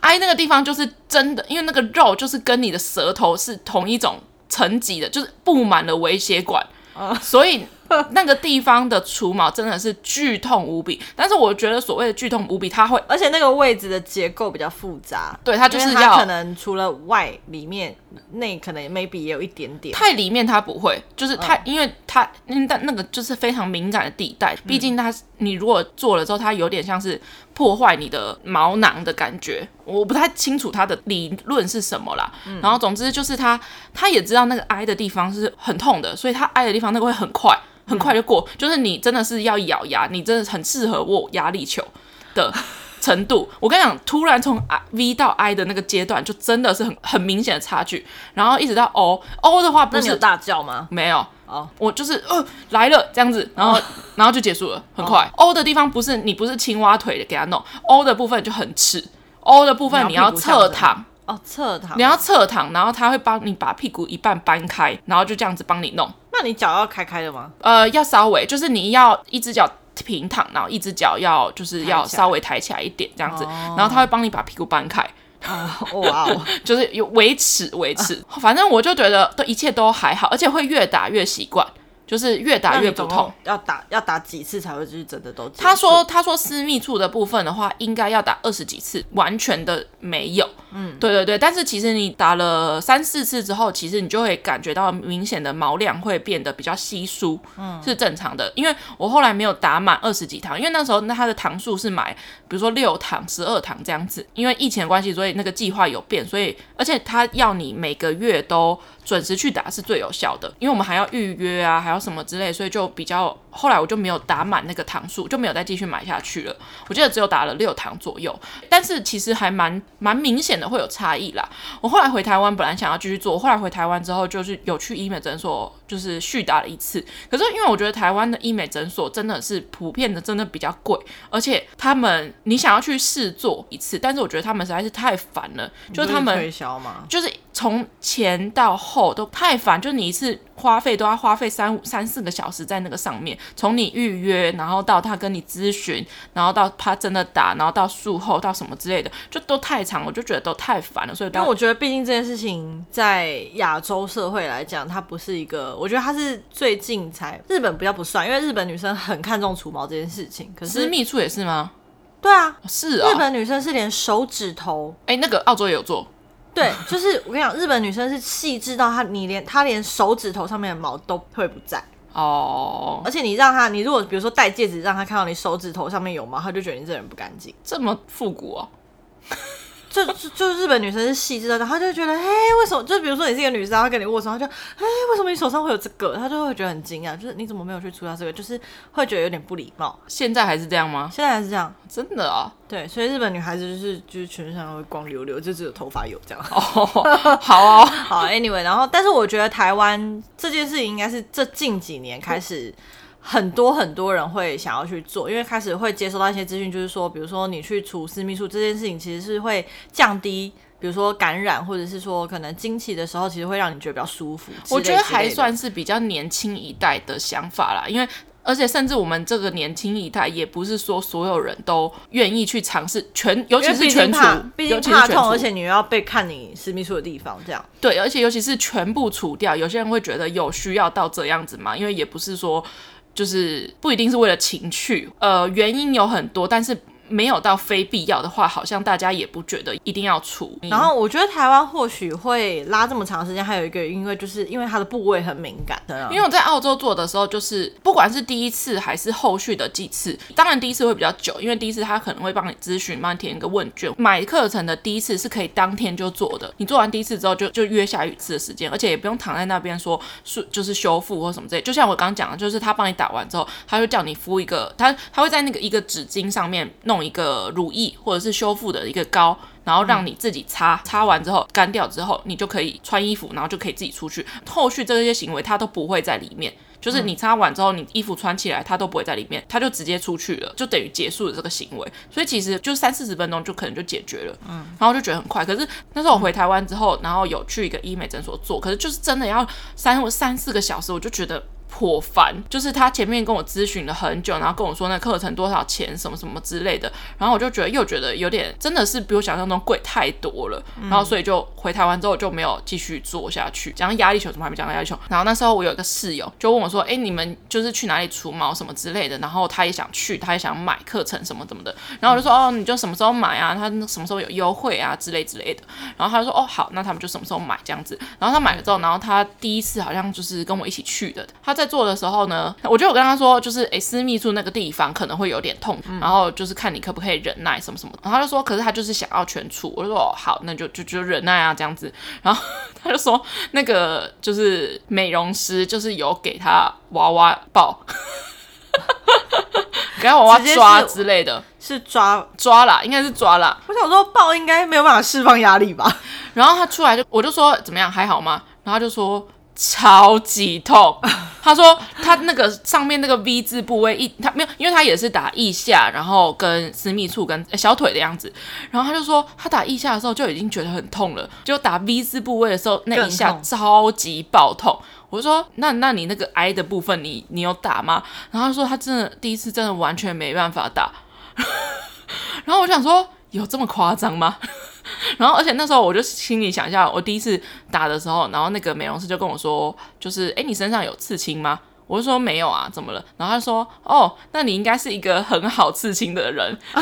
I 那个地方就是真的，因为那个肉就是跟你的舌头是同一种层级的，就是布满了微血管，嗯，所以。那个地方的除毛真的是剧痛无比，但是我觉得所谓的剧痛无比，它会，而且那个位置的结构比较复杂，对，它就是要可能除了外里面内可能 maybe 也有一点点，太里面它不会，就是太，嗯、因为它因为那个就是非常敏感的地带，毕竟它你如果做了之后，它有点像是破坏你的毛囊的感觉，我不太清楚它的理论是什么啦，嗯、然后总之就是他他也知道那个挨的地方是很痛的，所以他挨的地方那个会很快。很快就过，嗯、就是你真的是要咬牙，你真的很适合握压力球的 程度。我跟你讲，突然从 V 到 I 的那个阶段，就真的是很很明显的差距。然后一直到 O，O 的话不是有大叫吗？没有，哦，我就是呃来了这样子，然后、哦、然后就结束了，很快。哦、O 的地方不是你不是青蛙腿的给他弄，O 的部分就很刺。O 的部分你要侧躺哦，侧躺，你要侧躺，然后他会帮你把屁股一半搬开，然后就这样子帮你弄。那你脚要开开的吗？呃，要稍微，就是你要一只脚平躺，然后一只脚要就是要稍微抬起来一点这样子，然后他会帮你把屁股搬开。哇哦，就是有维持维持，反正我就觉得都一切都还好，而且会越打越习惯。就是越打越不痛，要打要打几次才会就是真的都。他说他说私密处的部分的话，应该要打二十几次，完全的没有。嗯，对对对，但是其实你打了三四次之后，其实你就会感觉到明显的毛量会变得比较稀疏，嗯，是正常的。因为我后来没有打满二十几堂，因为那时候那它的堂数是买，比如说六堂、十二堂这样子。因为疫情的关系，所以那个计划有变，所以而且他要你每个月都准时去打是最有效的，因为我们还要预约啊，还要什么之类，所以就比较。后来我就没有打满那个糖数，就没有再继续买下去了。我记得只有打了六糖左右，但是其实还蛮蛮明显的会有差异啦。我后来回台湾，本来想要继续做，后来回台湾之后就是有去医美诊所，就是续打了一次。可是因为我觉得台湾的医美诊所真的是普遍的，真的比较贵，而且他们你想要去试做一次，但是我觉得他们实在是太烦了，就是他们推销嘛，就是从前到后都太烦，就是你一次花费都要花费三五三四个小时在那个上面。从你预约，然后到他跟你咨询，然后到他真的打，然后到术后到什么之类的，就都太长，我就觉得都太烦了。所以，但我觉得毕竟这件事情在亚洲社会来讲，它不是一个，我觉得她是最近才日本比较不算，因为日本女生很看重除毛这件事情。可是私密处也是吗？对啊，是啊、哦，日本女生是连手指头，哎，那个澳洲也有做。对，就是我跟你讲，日本女生是细致到她，你连她连手指头上面的毛都会不在。哦，而且你让她，你如果比如说戴戒指，让她看到你手指头上面有毛，她就觉得你这人不干净。这么复古哦。就就，日本女生是细致的，她就会觉得，哎，为什么？就比如说你是一个女生，她跟你握手，她就，哎，为什么你手上会有这个？她就会觉得很惊讶，就是你怎么没有去除掉这个？就是会觉得有点不礼貌。现在还是这样吗？现在还是这样，真的啊？对，所以日本女孩子就是就是全身上会光溜溜，就只有头发有这样。哦，好哦，好，anyway，然后但是我觉得台湾这件事情应该是这近几年开始。很多很多人会想要去做，因为开始会接收到一些资讯，就是说，比如说你去除私密处这件事情，其实是会降低，比如说感染，或者是说可能经期的时候，其实会让你觉得比较舒服。我觉得还算是比较年轻一代的想法啦，因为而且甚至我们这个年轻一代，也不是说所有人都愿意去尝试全，尤其是全除，毕竟怕痛，而且你又要被看你私密处的地方，这样。对，而且尤其是全部除掉，有些人会觉得有需要到这样子吗？因为也不是说。就是不一定是为了情趣，呃，原因有很多，但是。没有到非必要的话，好像大家也不觉得一定要出。然后我觉得台湾或许会拉这么长时间，还有一个因为就是因为它的部位很敏感。因为我在澳洲做的时候，就是不管是第一次还是后续的几次，当然第一次会比较久，因为第一次他可能会帮你咨询，帮你填一个问卷。买课程的第一次是可以当天就做的，你做完第一次之后就就约下一次的时间，而且也不用躺在那边说是就是修复或什么之类。就像我刚刚讲的，就是他帮你打完之后，他会叫你敷一个，他他会在那个一个纸巾上面弄。弄一个乳液或者是修复的一个膏，然后让你自己擦，擦完之后干掉之后，你就可以穿衣服，然后就可以自己出去。后续这些行为它都不会在里面，就是你擦完之后，你衣服穿起来它都不会在里面，它就直接出去了，就等于结束了这个行为。所以其实就三四十分钟就可能就解决了，嗯，然后就觉得很快。可是那时候我回台湾之后，然后有去一个医美诊所做，可是就是真的要三或三四个小时，我就觉得。颇烦，就是他前面跟我咨询了很久，然后跟我说那课程多少钱，什么什么之类的，然后我就觉得又觉得有点真的是比我想象中贵太多了，然后所以就回台湾之后就没有继续做下去。讲压力球怎么还没讲到压力球？然后那时候我有一个室友就问我说：“哎，你们就是去哪里除毛什么之类的？”然后他也想去，他也想买课程什么什么的。然后我就说：“哦，你就什么时候买啊？他什么时候有优惠啊之类之类的。”然后他就说：“哦，好，那他们就什么时候买这样子。”然后他买了之后，然后他第一次好像就是跟我一起去的，他在做的时候呢。我就有跟他说，就是诶、欸，私密处那个地方可能会有点痛，嗯、然后就是看你可不可以忍耐什么什么。然后他就说，可是他就是想要全处。我就说，哦，好，那就就就忍耐啊，这样子。然后他就说，那个就是美容师就是有给他娃娃抱，给他娃娃抓之类的，是抓抓啦，应该是抓啦。我想说抱应该没有办法释放压力吧。然后他出来就，我就说怎么样，还好吗？然后他就说。超级痛，他说他那个上面那个 V 字部位一他没有，因为他也是打腋下，然后跟私密处跟小腿的样子，然后他就说他打腋下的时候就已经觉得很痛了，就打 V 字部位的时候那一下超级爆痛。我就说那那你那个 I 的部分你你有打吗？然后他说他真的第一次真的完全没办法打，然后我想说有这么夸张吗？然后，而且那时候我就心里想一下，我第一次打的时候，然后那个美容师就跟我说，就是，哎，你身上有刺青吗？我就说没有啊，怎么了？然后他说，哦，那你应该是一个很好刺青的人，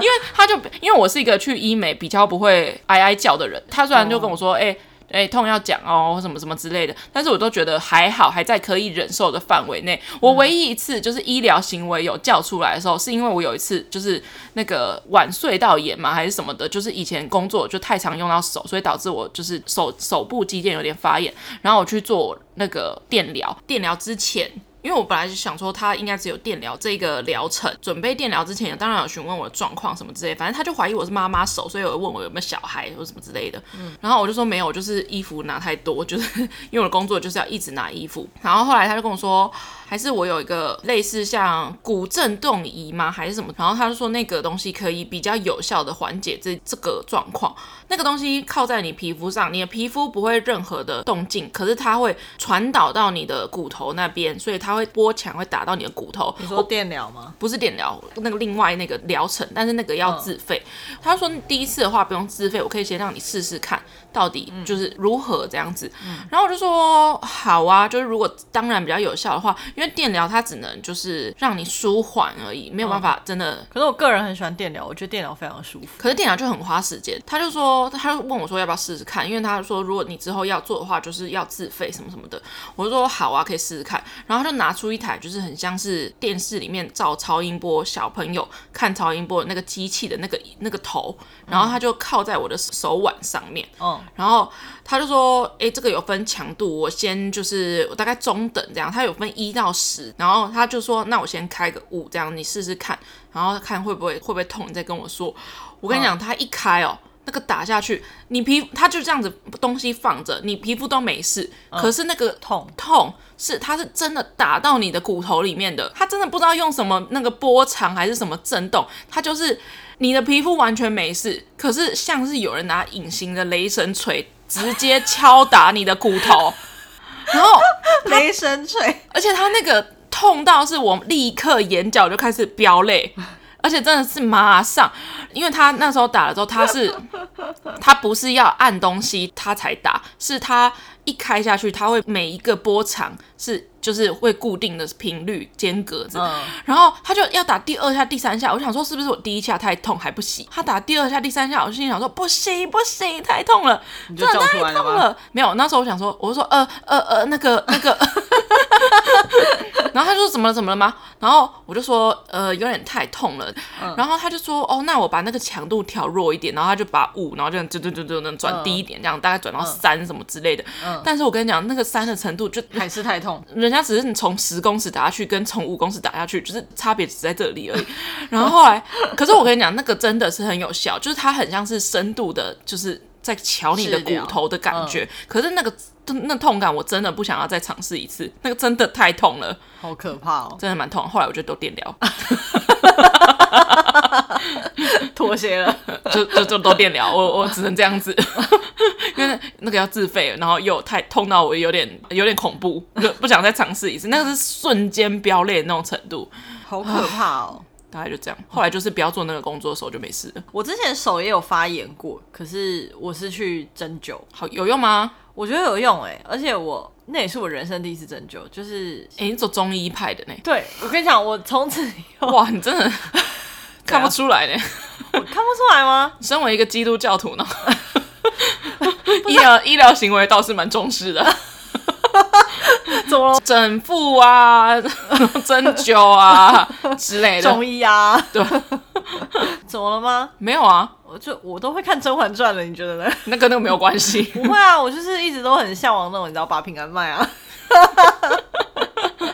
因为他就因为我是一个去医美比较不会哀哀叫的人，他虽然就跟我说，哎。哎、痛要讲哦，什么什么之类的。但是我都觉得还好，还在可以忍受的范围内。我唯一一次就是医疗行为有叫出来的时候，是因为我有一次就是那个晚睡到眼嘛，还是什么的，就是以前工作就太常用到手，所以导致我就是手手部肌腱有点发炎，然后我去做那个电疗，电疗之前。因为我本来就想说他应该只有电疗这个疗程，准备电疗之前，当然有询问我的状况什么之类，反正他就怀疑我是妈妈手，所以有问我有没有小孩或什么之类的。嗯，然后我就说没有，就是衣服拿太多，就是 因为我的工作就是要一直拿衣服。然后后来他就跟我说。还是我有一个类似像骨震动仪吗？还是什么？然后他就说那个东西可以比较有效的缓解这这个状况。那个东西靠在你皮肤上，你的皮肤不会任何的动静，可是它会传导到你的骨头那边，所以它会波强会打到你的骨头。你说电疗吗？不是电疗，那个另外那个疗程，但是那个要自费。他说第一次的话不用自费，我可以先让你试试看到底就是如何这样子。嗯、然后我就说好啊，就是如果当然比较有效的话。因为电疗它只能就是让你舒缓而已，没有办法真的。嗯、可是我个人很喜欢电疗，我觉得电疗非常舒服。可是电疗就很花时间。他就说，他就问我说要不要试试看，因为他说如果你之后要做的话，就是要自费什么什么的。我就说好啊，可以试试看。然后他就拿出一台就是很像是电视里面照超音波小朋友看超音波的那个机器的那个那个头，然后他就靠在我的手腕上面。嗯，然后他就说，哎、欸，这个有分强度，我先就是我大概中等这样，他有分一到。十，然后他就说：“那我先开个五，这样你试试看，然后看会不会会不会痛，你再跟我说。”我跟你讲，嗯、他一开哦，那个打下去，你皮肤他就这样子东西放着，你皮肤都没事，嗯、可是那个痛痛是它是真的打到你的骨头里面的，它真的不知道用什么那个波长还是什么震动，它就是你的皮肤完全没事，可是像是有人拿隐形的雷神锤直接敲打你的骨头。然后雷神锤，而且他那个痛到是我立刻眼角就开始飙泪，而且真的是马上，因为他那时候打了之后，他是他不是要按东西他才打，是他一开下去，他会每一个波长是。就是会固定的频率间隔然后他就要打第二下、第三下。我想说是不是我第一下太痛还不行？他打第二下、第三下，我心里想说不行不行，太痛了，真的太痛了。没有，那时候我想说，我就说呃呃呃那个那个，然后他就说怎么了怎么了吗？然后我就说呃有点太痛了。嗯、然后他就说哦，那我把那个强度调弱一点。然后他就把五，然后就就就就就能转低一点，这样大概转到三什么之类的。嗯、但是我跟你讲，那个三的程度就还是太痛。人家只是你从十公尺打下去，跟从五公尺打下去，就是差别只在这里而已。然后后来，可是我跟你讲，那个真的是很有效，就是它很像是深度的，就是在敲你的骨头的感觉。嗯、可是那个那痛感，我真的不想要再尝试一次，那个真的太痛了，好可怕哦，真的蛮痛。后来我就都电疗，妥协了，就就就都电疗，我我只能这样子。因为那个要自费，然后又太痛到我有点有点恐怖，就不想再尝试一次。那个是瞬间飙泪那种程度，好可怕哦！大概就这样。后来就是不要做那个工作的时候就没事了。我之前手也有发炎过，可是我是去针灸，好有用吗？我觉得有用哎、欸，而且我那也是我人生第一次针灸，就是哎、欸，你走中医派的呢？对，我跟你讲，我从此以后哇，你真的 看不出来呢？我看不出来吗？身为一个基督教徒呢？医疗医疗行为倒是蛮重视的，怎么整复啊、针灸啊之类的，中医啊，对，怎么了吗？没有啊，我就我都会看《甄嬛传》了，你觉得呢？那跟那个没有关系，不会啊，我就是一直都很向往那种，你知道把平安卖啊。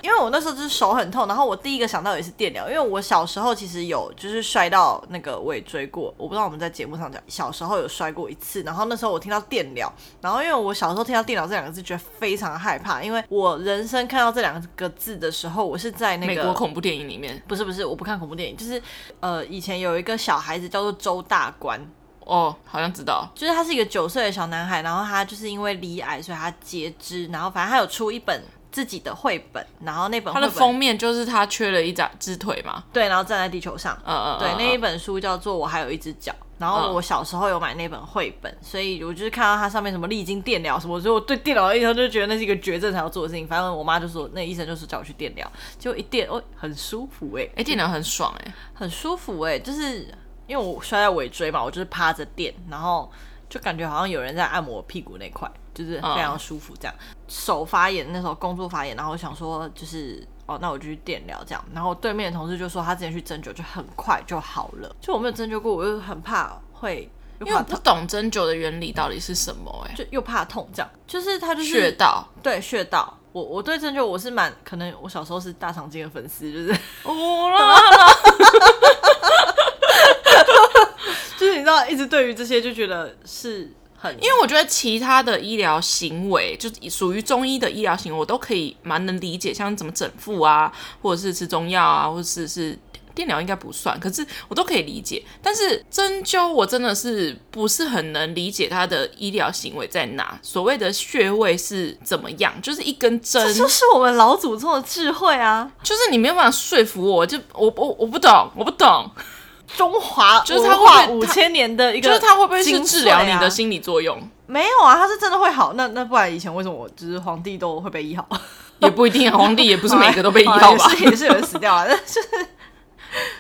因为我那时候就是手很痛，然后我第一个想到也是电疗，因为我小时候其实有就是摔到那个尾椎过，我不知道我们在节目上讲，小时候有摔过一次，然后那时候我听到电疗，然后因为我小时候听到电疗这两个字，觉得非常害怕，因为我人生看到这两个字的时候，我是在那个美国恐怖电影里面，不是不是，我不看恐怖电影，就是呃以前有一个小孩子叫做周大官，哦，好像知道，就是他是一个九岁的小男孩，然后他就是因为罹癌，所以他截肢，然后反正他有出一本。自己的绘本，然后那本它的封面就是他缺了一只只腿嘛，对，然后站在地球上，嗯嗯，对，那一本书叫做《我还有一只脚》，然后我小时候有买那本绘本，嗯、所以我就是看到它上面什么历经电疗什么，所以我对电疗的印象就觉得那是一个绝症才要做的事情。反正我妈就说，那医生就是叫我去电疗，结果一电哦，很舒服 哎、欸，哎、欸，电疗很爽哎、欸，很舒服哎、欸，就是因为我摔在尾椎嘛，我就是趴着电，然后。就感觉好像有人在按摩屁股那块，就是非常舒服。这样、嗯、手发炎那时候工作发炎，然后我想说就是哦，那我就去电疗这样。然后对面的同事就说他之前去针灸就很快就好了。就我没有针灸过，我又很怕会，因为我不懂针灸的原理到底是什么哎、欸，就又怕痛这样。就是他就是穴道，对穴道。我我对针灸我是蛮可能，我小时候是大长今的粉丝，就是哦啦，就是你知道，一直对于这些就觉得是很，因为我觉得其他的医疗行为，就属于中医的医疗行为，我都可以蛮能理解，像怎么整腹啊，或者是吃中药啊，或者是是。电疗应该不算，可是我都可以理解。但是针灸我真的是不是很能理解它的医疗行为在哪？所谓的穴位是怎么样？就是一根针，这就是我们老祖宗的智慧啊！就是你没有办法说服我，就我我我不懂，我不懂。中华就是它会五千年的一个，就是它会不会是治疗你的心理作用？没有啊，它是真的会好。那那不然以前为什么我就是皇帝都会被医好？也不一定啊，皇帝也不是每个都被医好吧？也是也是有人死掉了，但 就是。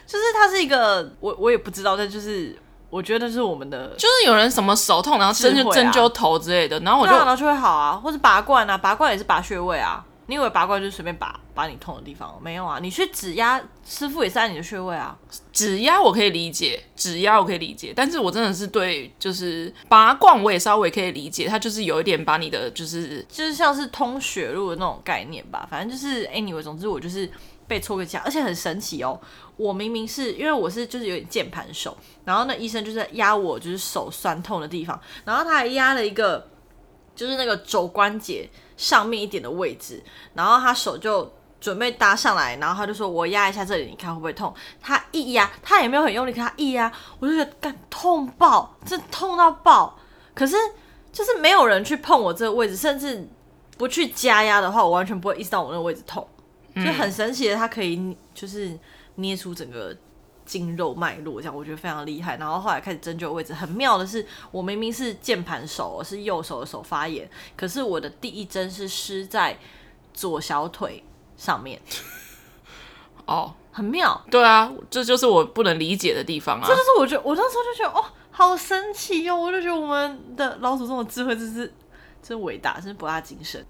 就是它是一个，我我也不知道，但就是我觉得是我们的，就是有人什么手痛，然后针就针灸头之类的，然后我就然后就会好啊，或者拔罐啊，拔罐也是拔穴位啊。你以为拔罐就是随便拔拔你痛的地方？没有啊，你去指压，师傅也是按你的穴位啊。指压我可以理解，指压我可以理解，但是我真的是对，就是拔罐我也稍微可以理解，它就是有一点把你的就是就是像是通血路的那种概念吧，反正就是 anyway，总之我就是。被戳个痂，而且很神奇哦。我明明是因为我是就是有点键盘手，然后那医生就是压我就是手酸痛的地方，然后他还压了一个就是那个肘关节上面一点的位置，然后他手就准备搭上来，然后他就说我压一下这里，你看会不会痛？他一压，他也没有很用力，可他一压，我就觉得干痛爆，这痛到爆。可是就是没有人去碰我这个位置，甚至不去加压的话，我完全不会意识到我那个位置痛。就很神奇的，它可以就是捏出整个筋肉脉络，这样我觉得非常厉害。然后后来开始针灸位置，很妙的是，我明明是键盘手，我是右手的手发炎，可是我的第一针是施在左小腿上面。哦，很妙。对啊，这就是我不能理解的地方啊。这就是我觉得，我那时候就觉得，哦，好神奇哟！我就觉得我们的老祖宗的智慧真是。真伟大，真是博大精深，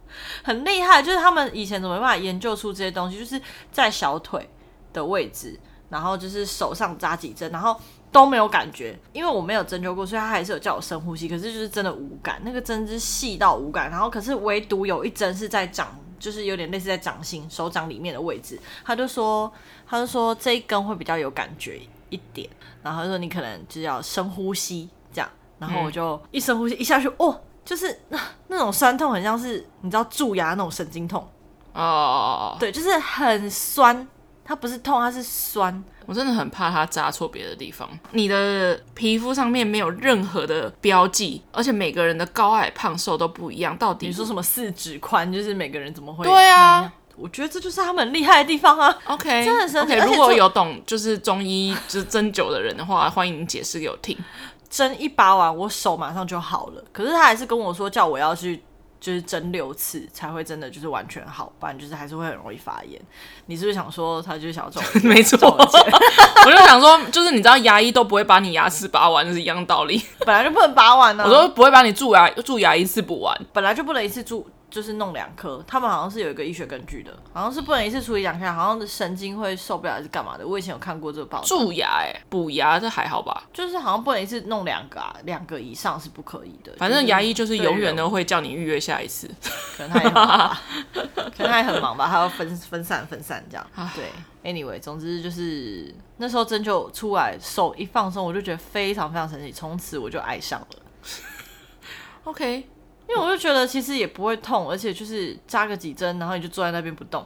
很厉害。就是他们以前怎么没办法研究出这些东西？就是在小腿的位置，然后就是手上扎几针，然后都没有感觉。因为我没有针灸过，所以他还是有叫我深呼吸。可是就是真的无感，那个针是细到无感。然后可是唯独有一针是在掌，就是有点类似在掌心、手掌里面的位置。他就说，他就说这一根会比较有感觉一点。然后他说你可能就是要深呼吸这样。然后我就一深呼吸一下去，哦。就是那那种酸痛，很像是你知道蛀牙那种神经痛哦对，就是很酸，它不是痛，它是酸。我真的很怕它扎错别的地方。你的皮肤上面没有任何的标记，而且每个人的高矮胖瘦都不一样。到底你说什么四指宽，就是每个人怎么会？对啊，我觉得这就是他们厉害的地方啊。OK，真的很神奇。Okay, 如果有懂就是中医就是针灸的人的话，欢迎你解释给我听。针一拔完，我手马上就好了。可是他还是跟我说，叫我要去就是针六次才会真的就是完全好，不然就是还是会很容易发炎。你是不是想说他就是想要赚 没错，我就想说，就是你知道牙医都不会把你牙齿拔完，就是一样道理。本来就不能拔完呢、啊。我说不会把你蛀牙蛀牙一次补完，本来就不能一次蛀。就是弄两颗，他们好像是有一个医学根据的，好像是不能一次处理两颗，好像神经会受不了还是干嘛的。我以前有看过这个报道。蛀牙哎、欸，补牙这还好吧？就是好像不能一次弄两个啊，两个以上是不可以的。反正牙医就是永远都会叫你预约下一次，可能他也很忙吧，可能他也很忙吧，他要分分散分散这样。对，anyway，总之就是那时候针灸出来，手一放松，我就觉得非常非常神奇，从此我就爱上了。OK。因为我就觉得其实也不会痛，而且就是扎个几针，然后你就坐在那边不动，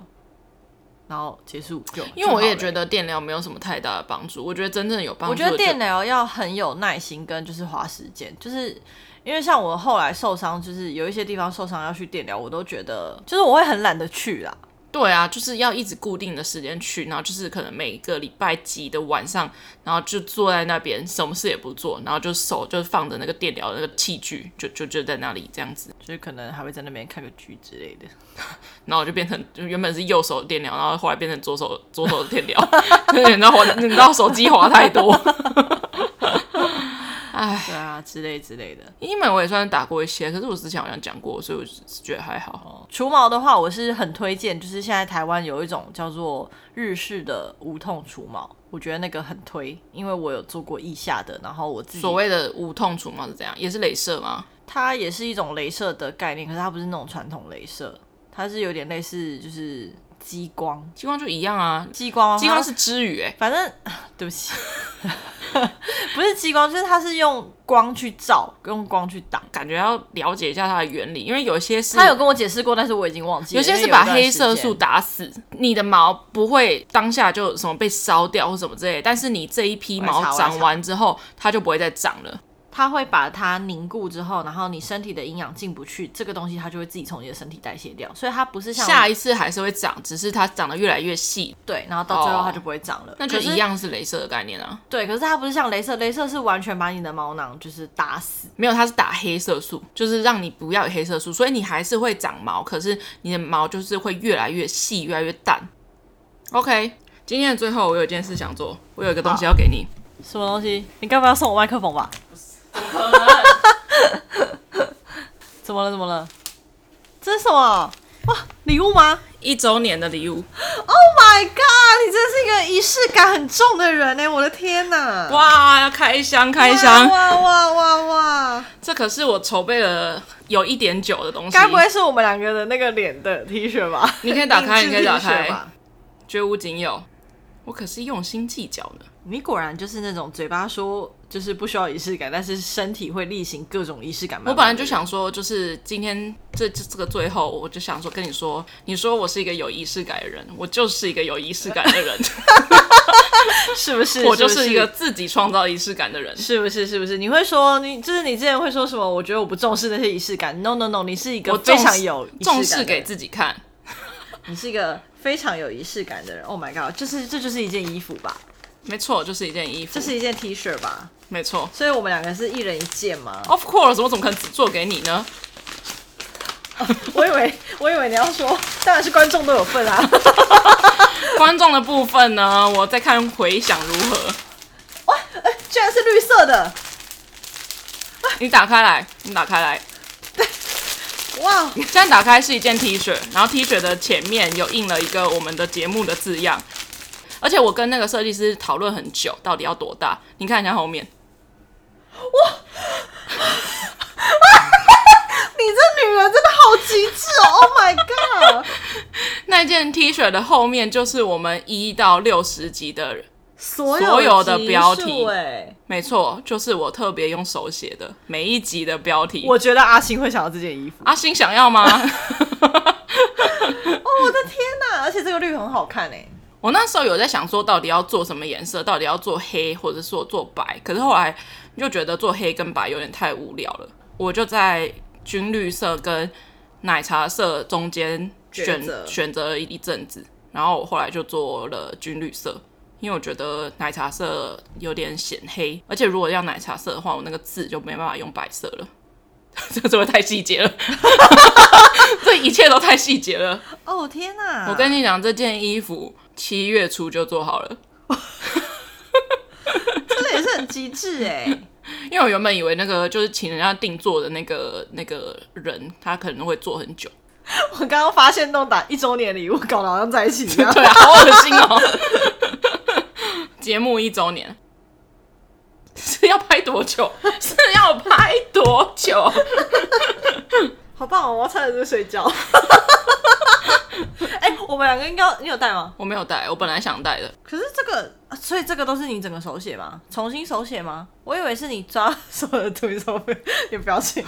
然后结束就。因为我也觉得电疗没有什么太大的帮助，我觉得真正有帮助。我觉得电疗要很有耐心，跟就是花时间，就是因为像我后来受伤，就是有一些地方受伤要去电疗，我都觉得就是我会很懒得去啦。对啊，就是要一直固定的时间去，然后就是可能每个礼拜几的晚上，然后就坐在那边，什么事也不做，然后就手就放着那个电疗的那个器具，就就就在那里这样子，所以可能还会在那边看个剧之类的，然后我就变成就原本是右手电疗，然后后来变成左手左手的电疗，然后我你知道手机滑太多。哎，对啊，之类之类的。医美我也算是打过一些，可是我之前好像讲过，所以我觉得还好。除毛的话，我是很推荐，就是现在台湾有一种叫做日式的无痛除毛，我觉得那个很推，因为我有做过腋下的，然后我自己所谓的无痛除毛是怎样？也是镭射吗？它也是一种镭射的概念，可是它不是那种传统镭射，它是有点类似就是。激光，激光就一样啊。激光，激光是之语哎。反正 对不起，不是激光，就是它是用光去照，用光去挡。感觉要了解一下它的原理，因为有些是他有跟我解释过，但是我已经忘记了。有些是把黑色素打死，你的毛不会当下就什么被烧掉或什么之类，但是你这一批毛长完之后，它就不会再长了。它会把它凝固之后，然后你身体的营养进不去，这个东西它就会自己从你的身体代谢掉，所以它不是像下一次还是会长，只是它长得越来越细，对，然后到最后它就不会长了，哦、那就一样是镭射的概念啊。对，可是它不是像镭射，镭射是完全把你的毛囊就是打死，没有，它是打黑色素，就是让你不要有黑色素，所以你还是会长毛，可是你的毛就是会越来越细，越来越淡。OK，今天的最后我有一件事想做，我有一个东西要给你，什么东西？你该不要送我麦克风吧？怎么了？怎么了？这是什么？哇，礼物吗？一周年的礼物。Oh my god！你真是一个仪式感很重的人呢！我的天哪！哇，要开箱，开箱！哇哇哇哇！哇这可是我筹备了有一点久的东西。该不会是我们两个的那个脸的 T 恤吧？你可以打开，你可以打开。绝无仅有，我可是用心计较的。你果然就是那种嘴巴说就是不需要仪式感，但是身体会例行各种仪式感。我本来就想说，就是今天这这这个最后，我就想说跟你说，你说我是一个有仪式感的人，我就是一个有仪式感的人 是不是？我就是一个自己创造仪式感的人，是不是？是不是？你会说你就是你之前会说什么？我觉得我不重视那些仪式感。No No No，你是一个非常有重视给自己看，你是一个非常有仪式感的人。Oh my god，就是这就是一件衣服吧。没错，就是一件衣服。这是一件 T 恤吧？没错。所以我们两个是一人一件吗？Of course，我怎么可能只做给你呢？哦、我以为，我以为你要说，当然是观众都有份啊。观众的部分呢？我再看回响如何。哇，哎，居然是绿色的！你打开来，你打开来。对。哇，现在打开是一件 T 恤，然后 T 恤的前面有印了一个我们的节目的字样。而且我跟那个设计师讨论很久，到底要多大？你看一下后面，哇！你这女人真的好极致哦！Oh my god！那件 T 恤的后面就是我们一到六十集的所有的标题，哎，没错，就是我特别用手写的每一集的标题。我觉得阿星会想要这件衣服，阿星想要吗？哦，我的天哪！而且这个绿很好看哎。我那时候有在想说，到底要做什么颜色？到底要做黑，或者说做白？可是后来就觉得做黑跟白有点太无聊了，我就在军绿色跟奶茶色中间选择选择了一阵子，然后我后来就做了军绿色，因为我觉得奶茶色有点显黑，而且如果要奶茶色的话，我那个字就没办法用白色了，这个太细节了？这一切都太细节了。哦天哪！我跟你讲，这件衣服。七月初就做好了，真 的也是很极致哎！因为我原本以为那个就是请人家定做的那个那个人，他可能会做很久。我刚刚发现弄打一周年礼物，搞得好像在一起一样，对啊，好恶心哦！节目一周年是要拍多久？是要拍多久？好棒哦！我要差点就睡觉。哎、欸，我们两个应该你有带吗？我没有带，我本来想带的。可是这个，所以这个都是你整个手写吗？重新手写吗？我以为是你抓所有的图上面有表情，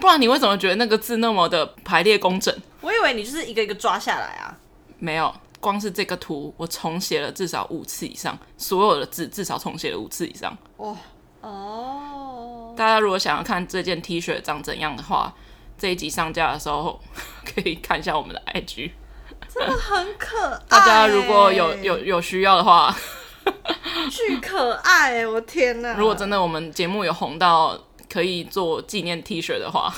不然你为什么觉得那个字那么的排列工整？我以为你就是一个一个抓下来啊。没有，光是这个图我重写了至少五次以上，所有的字至少重写了五次以上。哇哦，大家如果想要看这件 T 恤长怎样的话。这一集上架的时候，可以看一下我们的 IG，真的很可爱。大家如果有有有需要的话，巨可爱！我天哪！如果真的我们节目有红到可以做纪念 T 恤的话，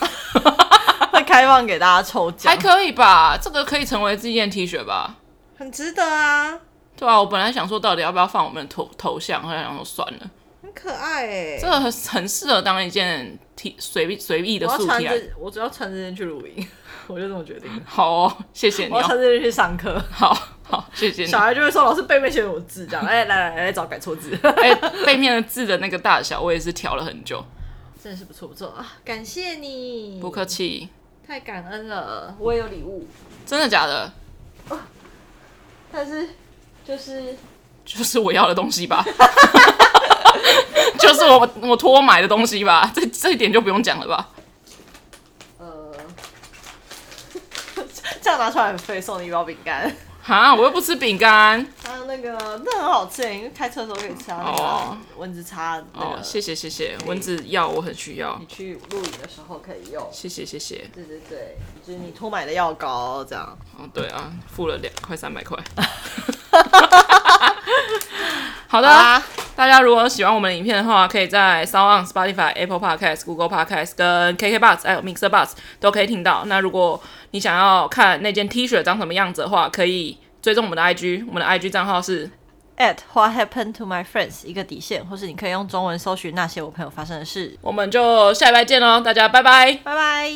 会开放给大家抽奖，还可以吧？这个可以成为纪念 T 恤吧？很值得啊！对啊，我本来想说到底要不要放我们的头头像，后来想说算了，很可爱哎，这个很很适合当一件 T 随意随意的素 T 我，我只要穿这件去露营，我就这么决定。好哦，谢谢你、哦。我穿这件去上课。好好，谢谢你。小孩就会说：“老师背面写有字，这样。”哎，来来来，来找改错字。哎，背面的字的那个大小，我也是调了很久。真的是不错不错啊！感谢你，不客气。太感恩了，我也有礼物。真的假的？哦、但是就是就是我要的东西吧。就是我我托买的东西吧，这这一点就不用讲了吧。呃，这样拿出来很费，送你一包饼干。哈，我又不吃饼干。还有那个，那很好吃，因为开车的时候可以吃啊。哦，蚊子叉那个。哦，谢谢谢谢，蚊子药我很需要。你去露营的时候可以用。谢谢谢谢。对对对，就是你托买的药膏这样。哦，对啊，付了两块三百块。好的，好大家如果喜欢我们的影片的话，可以在 SoundOn、Spotify、Apple Podcast、Google Podcast 跟 KKBox 还有 Mixer Box 都可以听到。那如果你想要看那件 T 恤长什么样子的话，可以追踪我们的 IG，我们的 IG 账号是 at What Happened to My Friends 一个底线，或是你可以用中文搜寻那些我朋友发生的事。我们就下礼拜见喽，大家拜拜，拜拜。